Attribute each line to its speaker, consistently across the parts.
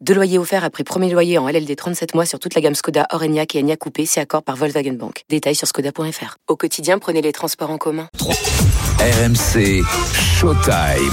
Speaker 1: Deux loyers offerts après premier loyer en LLD 37 mois sur toute la gamme Skoda, Orenia et Enya Coupé, c'est accord par Volkswagen Bank. Détails sur skoda.fr. Au quotidien, prenez les transports en commun.
Speaker 2: RMC Showtime.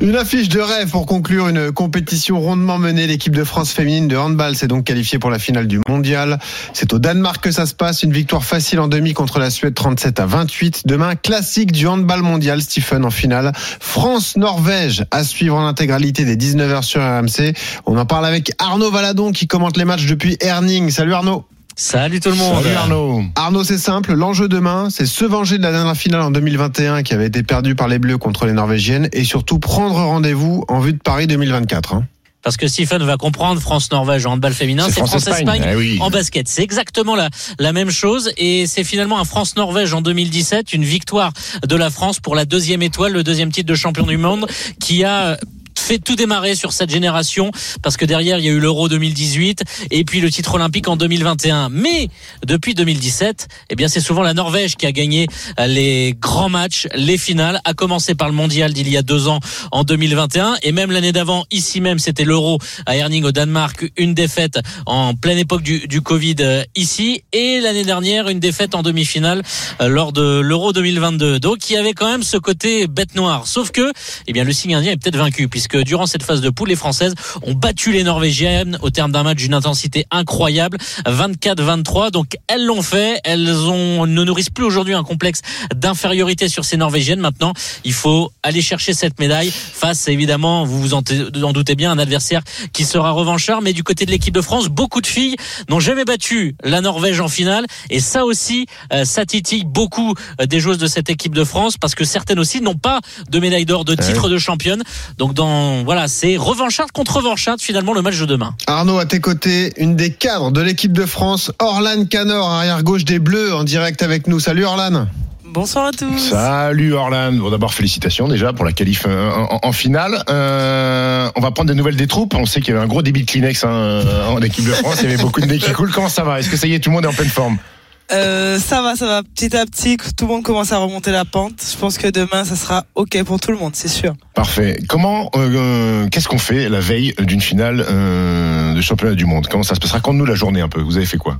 Speaker 3: Une affiche de rêve pour conclure une compétition rondement menée. L'équipe de France féminine de handball s'est donc qualifiée pour la finale du mondial. C'est au Danemark que ça se passe. Une victoire facile en demi contre la Suède 37 à 28. Demain, classique du handball mondial, Stephen en finale. France-Norvège à suivre en intégralité des 19h sur RMC. On en parle avec Arnaud Valadon qui commente les matchs depuis Herning. Salut Arnaud.
Speaker 4: Salut tout le monde.
Speaker 3: Salut Arnaud. Arnaud, c'est simple. L'enjeu demain, c'est se venger de la dernière finale en 2021 qui avait été perdue par les Bleus contre les Norvégiennes et surtout prendre rendez-vous en vue de Paris 2024. Hein.
Speaker 4: Parce que Stephen va comprendre France-Norvège en handball féminin, c'est France-Espagne
Speaker 5: Eh
Speaker 4: en basket. C'est exactement la, la même chose et c'est finalement un France-Norvège en 2017, une victoire de la France pour la deuxième étoile, le deuxième titre de champion du monde qui a fait tout démarrer sur cette génération parce que derrière il y a eu l'Euro 2018 et puis le titre olympique en 2021. Mais depuis 2017, eh bien c'est souvent la Norvège qui a gagné les grands matchs, les finales, à commencer par le mondial d'il y a deux ans en 2021 et même l'année d'avant ici même c'était l'Euro à Herning au Danemark, une défaite en pleine époque du, du Covid euh, ici et l'année dernière une défaite en demi-finale euh, lors de l'Euro 2022. Donc il y avait quand même ce côté bête noire. Sauf que eh bien le signe indien est peut-être vaincu puisque durant cette phase de poule, les Françaises ont battu les Norvégiennes au terme d'un match d'une intensité incroyable, 24-23. Donc elles l'ont fait, elles ont, ne nourrissent plus aujourd'hui un complexe d'infériorité sur ces Norvégiennes. Maintenant, il faut aller chercher cette médaille face, évidemment, vous vous en, en doutez bien, un adversaire qui sera revanchard. Mais du côté de l'équipe de France, beaucoup de filles n'ont jamais battu la Norvège en finale. Et ça aussi, euh, ça titille beaucoup euh, des joueuses de cette équipe de France parce que certaines aussi n'ont pas de médaille d'or, de titre de championne. Donc dans voilà, c'est revanchard contre revanchard finalement le match de demain.
Speaker 3: Arnaud, à tes côtés, une des cadres de l'équipe de France, Orlan Canor, arrière gauche des Bleus, en direct avec nous. Salut Orlan.
Speaker 6: Bonsoir à tous.
Speaker 5: Salut Orlan. Bon, d'abord félicitations déjà pour la qualif euh, en, en finale. Euh, on va prendre des nouvelles des troupes. On sait qu'il y avait un gros débit de Kleenex hein, en équipe de France. Il y avait beaucoup de nez qui coulent. Comment ça va? Est-ce que ça y est, tout le monde est en pleine forme?
Speaker 6: Euh, ça va, ça va. Petit à petit, tout le monde commence à remonter la pente. Je pense que demain, ça sera OK pour tout le monde, c'est sûr.
Speaker 5: Parfait. Comment, euh, euh, qu'est-ce qu'on fait la veille d'une finale euh, de championnat du monde? Comment ça se passe Raconte-nous la journée un peu. Vous avez fait quoi?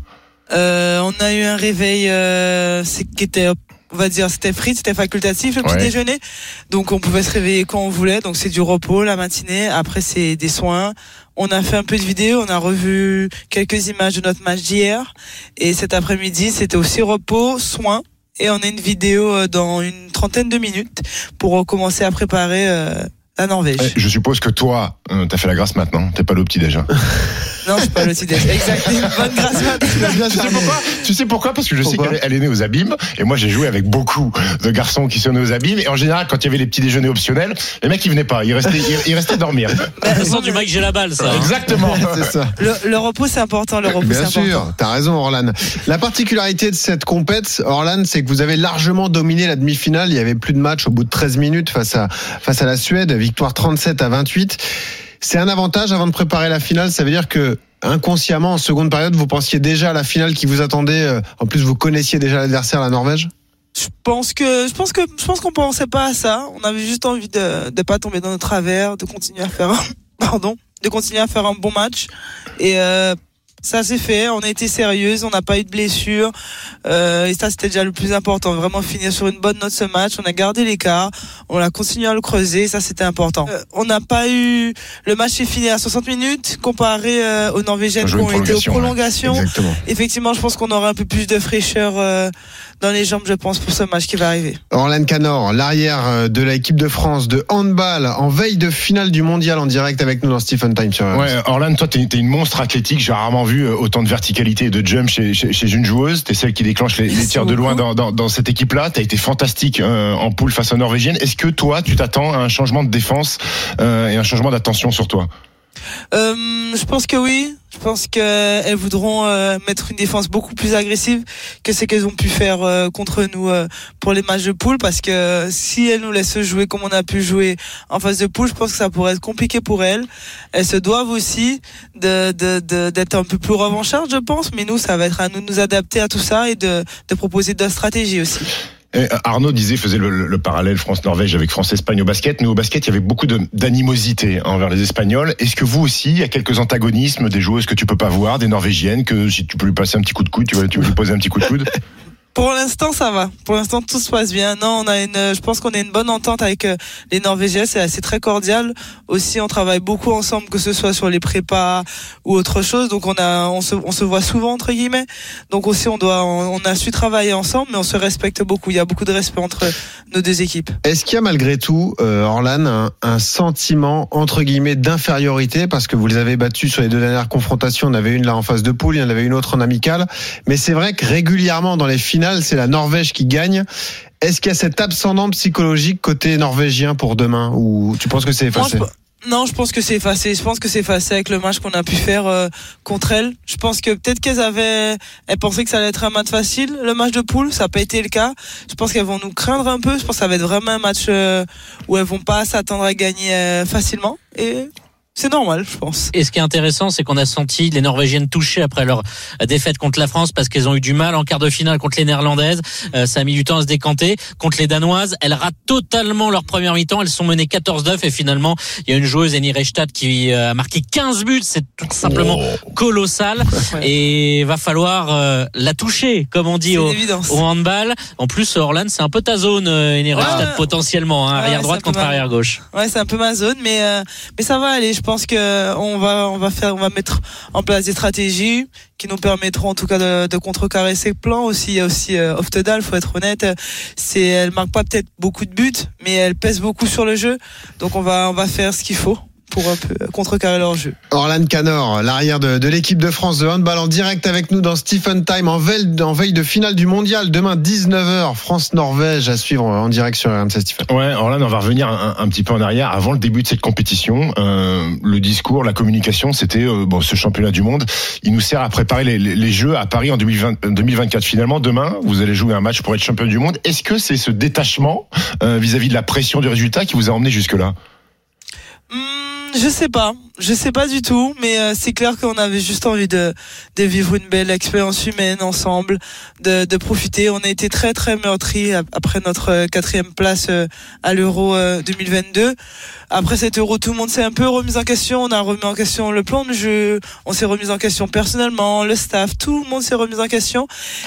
Speaker 6: Euh, on a eu un réveil euh, c'est- qui était, on va dire, c'était free, c'était facultatif le petit
Speaker 5: Ouais.
Speaker 6: déjeuner. Donc on pouvait se réveiller quand on voulait. Donc c'est du repos la matinée. Après c'est des soins. On a fait un peu de vidéo. On a revu quelques images de notre match d'hier. Et cet après-midi, c'était aussi repos, soins. Et on a une vidéo euh, dans une trentaine de minutes pour commencer à préparer euh, la Norvège.
Speaker 5: Je suppose que toi, euh, t'as fait la grâce maintenant. T'es pas le petit déjà.
Speaker 6: Non, je suis pas le petit déj. Exactement. Bonne grâce.
Speaker 5: Tu, sais pourquoi tu sais pourquoi Parce que je
Speaker 3: Pourquoi
Speaker 5: sais qu'elle est- née aux abîmes. Et moi, j'ai joué avec beaucoup de garçons qui sont nés aux abîmes. Et en général, quand il y avait les petits déjeuners optionnels, les mecs, ils venaient pas. Ils restaient, ils, ils restaient dormir.
Speaker 4: Ça sent du Mike j'ai la balle ça. hein.
Speaker 5: Exactement.
Speaker 3: C'est ça.
Speaker 6: Le, le repos, c'est important. Le repos, c'est
Speaker 3: Bien sûr, t'as raison Orlan. La particularité de cette compète, Orlan, c'est que vous avez largement dominé la demi-finale. Il y avait plus de matchs au bout de 13 minutes face à, face à la Suède. Victoire 37 à 28. C'est un avantage avant de préparer la finale. Ça veut dire que inconsciemment, en seconde période, vous pensiez déjà à la finale qui vous attendait. euh, En plus, vous connaissiez déjà l'adversaire, la Norvège?
Speaker 6: Je pense que, je pense que, je pense qu'on pensait pas à ça. On avait juste envie de, de pas tomber dans nos travers, de continuer à faire, un, pardon, de continuer à faire un bon match. Et euh, ça s'est fait. On a été sérieuse. On n'a pas eu de blessures. Euh, et ça, c'était déjà le plus important. Vraiment finir sur une bonne note ce match. On a gardé l'écart. On a continué à le creuser. Ça, c'était important. Euh, on n'a pas eu le match est fini à 60 minutes comparé euh, aux Norvégiennes
Speaker 5: On a
Speaker 6: qui ont été aux
Speaker 5: ouais.
Speaker 6: prolongations. Effectivement, je pense qu'on aura un peu plus de fraîcheur euh, dans les jambes, je pense, pour ce match qui va arriver.
Speaker 3: Orlan Canor, l'arrière euh, de l'équipe de France de handball, en veille de finale du mondial en direct avec nous dans Stephen Time sur.
Speaker 5: Ouais, Orlan, toi, t'es t'es une monstre athlétique. J'ai rarement vu euh, autant de verticalité et de jump chez, chez, chez une joueuse. T'es celle qui déclenche les, tirs de loin dans, dans, dans cette équipe-là. T'as été fantastique euh, en poule face aux Norvégiennes. Est-ce que toi, tu t'attends à un changement de défense euh, et un changement d'attention sur toi?
Speaker 6: Euh, je pense que oui. Je pense qu'elles voudront euh, mettre une défense beaucoup plus agressive que ce qu'elles ont pu faire euh, contre nous pour les matchs de poule. Parce que si elles nous laissent jouer comme on a pu jouer en phase de poule, je pense que ça pourrait être compliqué pour elles. Elles se doivent aussi de, de, de- d'être un peu plus revanchardes, je pense. Mais nous, ça va être à nous de nous adapter à tout ça et de, de proposer d'autres stratégies aussi.
Speaker 5: Euh, Arnaud disait, faisait le, le- le parallèle France-Norvège avec France-Espagne au basket. Nous, au basket, il y avait beaucoup d'animosité envers les Espagnols. Est-ce que vous aussi, il y a quelques antagonismes, des joueuses que tu peux pas voir, des Norvégiennes, que si tu peux lui passer un petit coup de coude, tu vas, tu lui poser un petit coup de coude?
Speaker 6: Pour l'instant, ça va. Pour l'instant, tout se passe bien. Non, on a une, je pense qu'on a une bonne entente avec euh, les Norvégiens. C'est assez très cordial. Aussi, on travaille beaucoup ensemble, que ce soit sur les prépas ou autre chose. Donc, on a, on se, on se voit souvent entre guillemets. Donc aussi, on doit, on, a su travailler ensemble, mais on se respecte beaucoup. Il y a beaucoup de respect entre nos deux équipes.
Speaker 3: Est-ce qu'il y a malgré tout, euh, Orlan, un, un sentiment entre guillemets d'infériorité? Parce que vous les avez battus sur les deux dernières confrontations. On avait une là en phase de poule, il y en avait une autre en amical. Mais c'est vrai que régulièrement dans les finales, c'est la Norvège qui gagne. Est-ce qu'il y a cet ascendant psychologique côté norvégien pour demain ou tu penses que c'est
Speaker 6: Moi,
Speaker 3: effacé
Speaker 6: je- non, je pense que c'est effacé. Je pense que c'est effacé avec le match qu'on a pu faire euh, contre elles. Je pense que peut-être qu'elles avaient, elles pensaient que ça allait être un match facile, le match de poule. Ça n'a pas été le cas. Je pense qu'elles vont nous craindre un peu. Je pense que ça va être vraiment un match euh, où elles vont pas s'attendre à gagner euh, facilement. Et c'est normal, je pense.
Speaker 4: Et ce qui est intéressant, c'est qu'on a senti les Norvégiennes touchées après leur défaite contre la France parce qu'elles ont eu du mal en quart de finale contre les Néerlandaises. Euh, ça a mis du temps à se décanter. Contre les Danoises, elles ratent totalement leur première mi-temps. Elles sont menées 14-9 et finalement, il y a une joueuse, Eni Reichstadt, qui euh, a marqué 15 buts. C'est tout simplement colossal.
Speaker 6: Ouais.
Speaker 4: Et va falloir euh, la toucher, comme on dit au, handball. En plus, Orlan, c'est un peu ta zone, euh, Eni Reichstadt,
Speaker 6: Ouais.
Speaker 4: potentiellement. Hein, arrière droite contre arrière gauche.
Speaker 6: Ouais, c'est un peu ma zone, mais euh, mais ça va aller. Je pense que on va on va faire on va mettre en place des stratégies qui nous permettront en tout cas de, de contrecarrer ces plans aussi. Il y a aussi euh, Oftedal, faut être honnête. C'est elle marque pas peut-être beaucoup de buts, mais elle pèse beaucoup sur le jeu. Donc on va on va faire ce qu'il faut pour un peu contrecarrer leur jeu.
Speaker 3: Orlan Canor, l'arrière de, de l'équipe de France de handball en direct avec nous dans Stephen Time en veille, en veille de finale du mondial. Demain 19h, France-Norvège à suivre en direct sur RMC Stephen.
Speaker 5: Ouais, Orlan, on va revenir un, un petit peu en arrière. Avant le début de cette compétition, euh, le discours, la communication, c'était euh, bon, ce championnat du monde. Il nous sert à préparer les, les- les Jeux à Paris en 2020, 2024. Finalement, demain, vous allez jouer un match pour être champion du monde. Est-ce que c'est ce détachement euh, vis-à-vis de la pression du résultat qui vous a emmené jusque-là?
Speaker 6: Hmm, je sais pas, je sais pas du tout, mais euh, c'est clair qu'on avait juste envie de, de vivre une belle expérience humaine ensemble, de, de profiter. On a été très très meurtris ap- après notre euh, quatrième place euh, à l'Euro euh, 2022. Après cet Euro, tout le monde s'est un peu remis en question. On a remis en question le plan de jeu, on s'est remis en question personnellement, le staff, tout le monde s'est remis en question.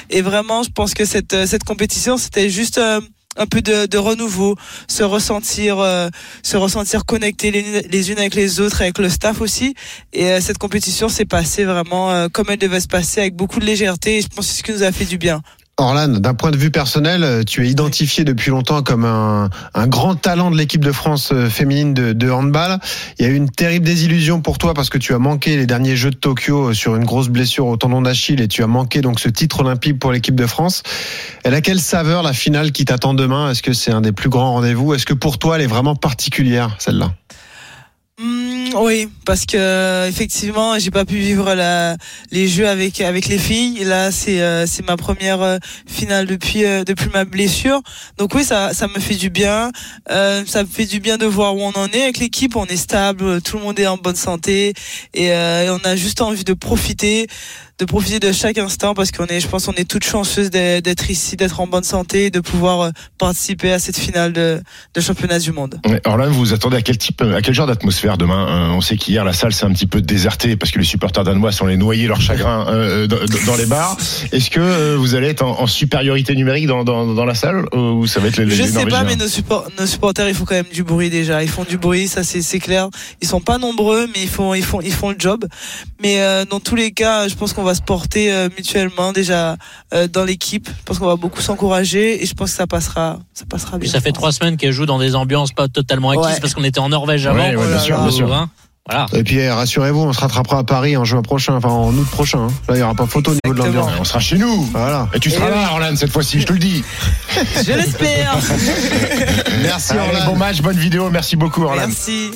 Speaker 6: Et vraiment, je pense que cette euh, cette compétition, c'était juste euh, un peu de, de renouveau, se ressentir, euh, se ressentir connectés les, unes avec les autres, avec le staff aussi. Et euh, cette compétition s'est passée vraiment euh, comme elle devait se passer, avec beaucoup de légèreté. Et je pense que c'est ce qui nous a fait du bien.
Speaker 3: Orlan, d'un point de vue personnel, euh, tu es identifié depuis longtemps comme un, un grand talent de l'équipe de France euh, féminine de, de handball. Il y a eu une terrible désillusion pour toi parce que tu as manqué les derniers Jeux de Tokyo euh, sur une grosse blessure au tendon d'Achille et tu as manqué donc ce titre olympique pour l'équipe de France. Elle a quelle saveur la finale qui t'attend demain? Est-ce que c'est un des plus grands rendez-vous? Est-ce que pour toi elle est vraiment particulière celle-là?
Speaker 6: Oui, parce que effectivement, j'ai pas pu vivre la, les jeux avec avec les filles. Là, c'est euh, c'est ma première euh, finale depuis euh, depuis ma blessure. Donc oui, ça ça me fait du bien. Euh, ça me fait du bien de voir où on en est avec l'équipe. On est stable, tout le monde est en bonne santé et, euh, et on a juste envie de profiter de profiter de chaque instant parce qu'on est, je pense, on est toutes chanceuses d'être ici, d'être en bonne santé, et de pouvoir euh, participer à cette finale de, de championnat du monde.
Speaker 5: Ouais, Orlan, vous vous attendez à quel type, à quel genre d'atmosphère demain Euh, On sait qu'hier la salle s'est un petit peu désertée parce que les supporters danois sont les noyer leur chagrin euh, dans, dans les bars. Est-ce que euh, vous allez être en, en supériorité numérique dans, dans, dans la salle ou ça va être les, les
Speaker 6: Je sais pas, mais nos, support- nos supporters, ils font quand même du bruit déjà. Ils font du bruit, ça c'est clair. Ils sont pas nombreux, mais ils font ils font ils font le job. Mais euh, dans tous les cas, je pense qu'on va se porter euh, mutuellement déjà euh, dans l'équipe. Je pense qu'on va beaucoup s'encourager et je pense que ça passera ça passera
Speaker 4: Puis
Speaker 6: bien.
Speaker 4: ça fait trois semaines qu'elle joue dans des ambiances pas totalement acquises
Speaker 6: Ouais.
Speaker 4: parce qu'on était en Norvège avant.
Speaker 5: Ouais, ouais, bien sûr, bien sûr.
Speaker 4: Hein. Voilà.
Speaker 3: Et puis eh, rassurez-vous, on se rattrapera à Paris en juin prochain, enfin en août prochain. hein. Là il y aura pas photo au niveau de l'ambiance.
Speaker 5: On sera chez nous.
Speaker 3: Voilà.
Speaker 5: Et tu seras
Speaker 6: Eh
Speaker 5: là, Orlan, cette fois-ci, je te le dis.
Speaker 6: Je l'espère.
Speaker 3: Merci Orlan.
Speaker 5: bon match, bonne vidéo. Merci beaucoup, Orlan.
Speaker 6: Merci.